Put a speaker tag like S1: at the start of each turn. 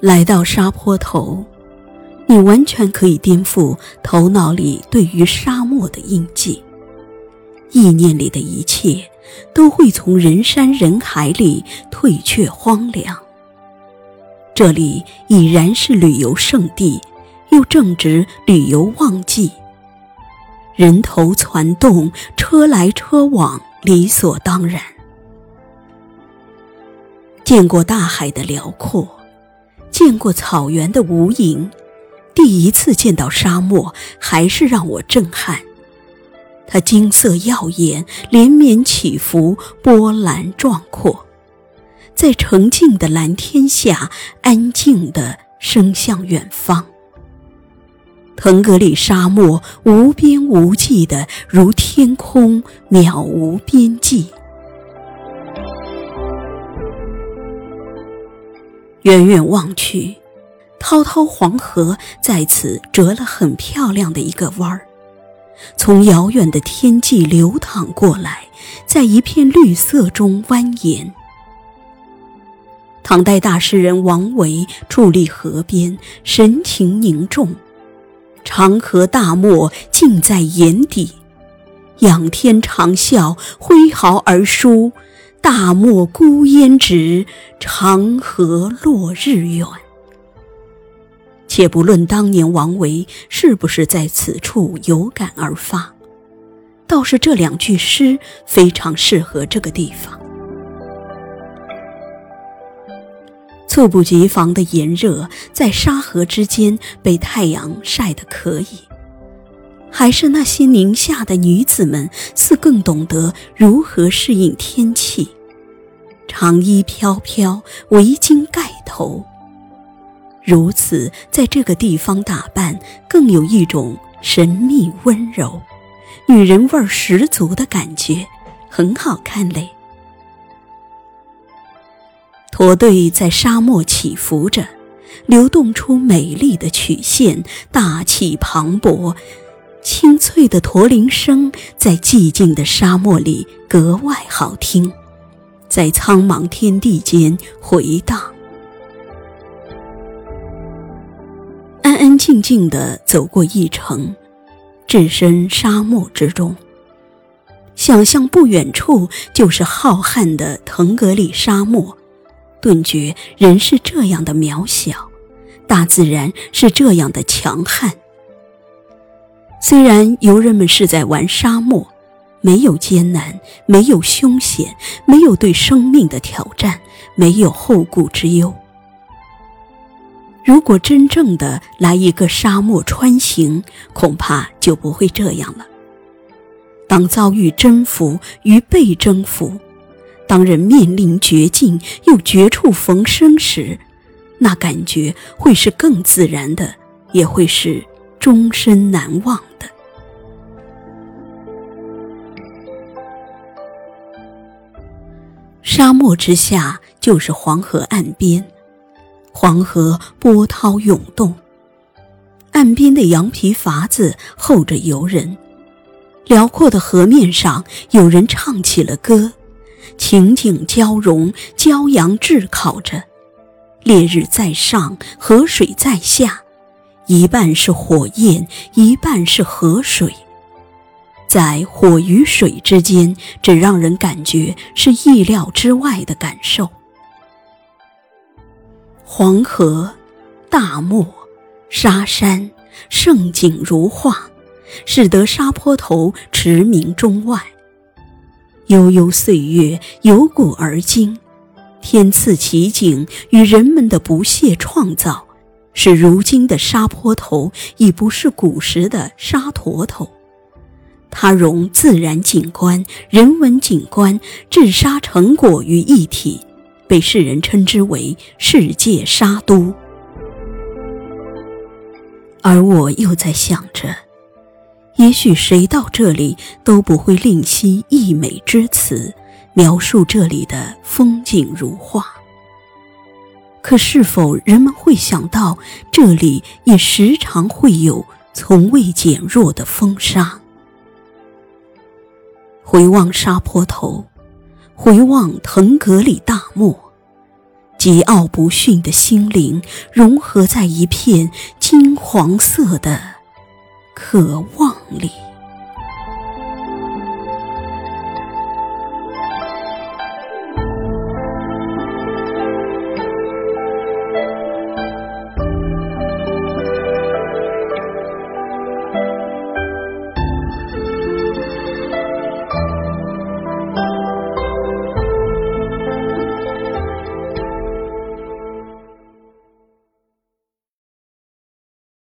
S1: 来到沙坡头，你完全可以颠覆头脑里对于沙漠的印记，意念里的一切都会从人山人海里退却荒凉。这里已然是旅游胜地，又正值旅游旺季，人头攒动，车来车往，理所当然。见过大海的辽阔，见过草原的无垠，第一次见到沙漠，还是让我震撼。它金色耀眼，连绵起伏，波澜壮阔。在澄净的蓝天下，安静地升向远方。腾格里沙漠无边无际的，如天空渺无边际。远远望去，滔滔黄河在此折了很漂亮的一个弯儿，从遥远的天际流淌过来，在一片绿色中蜿蜒。唐代大诗人王维伫立河边，神情凝重。长河大漠尽在眼底，仰天长啸，挥毫而书：“大漠孤烟直，长河落日圆。”且不论当年王维是不是在此处有感而发，倒是这两句诗非常适合这个地方。猝不及防的炎热，在沙河之间被太阳晒得可以；还是那些宁夏的女子们，似更懂得如何适应天气，长衣飘飘，围巾盖头。如此，在这个地方打扮，更有一种神秘温柔、女人味儿十足的感觉，很好看嘞。驼队在沙漠起伏着，流动出美丽的曲线，大气磅礴。清脆的驼铃声在寂静的沙漠里格外好听，在苍茫天地间回荡。安安静静地走过一程，置身沙漠之中，想象不远处就是浩瀚的腾格里沙漠。顿觉人是这样的渺小，大自然是这样的强悍。虽然游人们是在玩沙漠，没有艰难，没有凶险，没有对生命的挑战，没有后顾之忧。如果真正的来一个沙漠穿行，恐怕就不会这样了。当遭遇征服与被征服。当人面临绝境又绝处逢生时，那感觉会是更自然的，也会是终身难忘的。沙漠之下就是黄河岸边，黄河波涛涌动，岸边的羊皮筏子候着游人，辽阔的河面上有人唱起了歌。情景交融，骄阳炙烤着，烈日在上，河水在下，一半是火焰，一半是河水，在火与水之间，只让人感觉是意料之外的感受。黄河、大漠、沙山，盛景如画，使得沙坡头驰名中外。悠悠岁月由古而今，天赐奇景与人们的不懈创造，是如今的沙坡头已不是古时的沙坨头。它融自然景观、人文景观、治沙成果于一体，被世人称之为“世界沙都”。而我又在想着。也许谁到这里都不会吝惜溢美之词，描述这里的风景如画。可是否人们会想到，这里也时常会有从未减弱的风沙？回望沙坡头，回望腾格里大漠，桀骜不驯的心灵融合在一片金黄色的渴望里。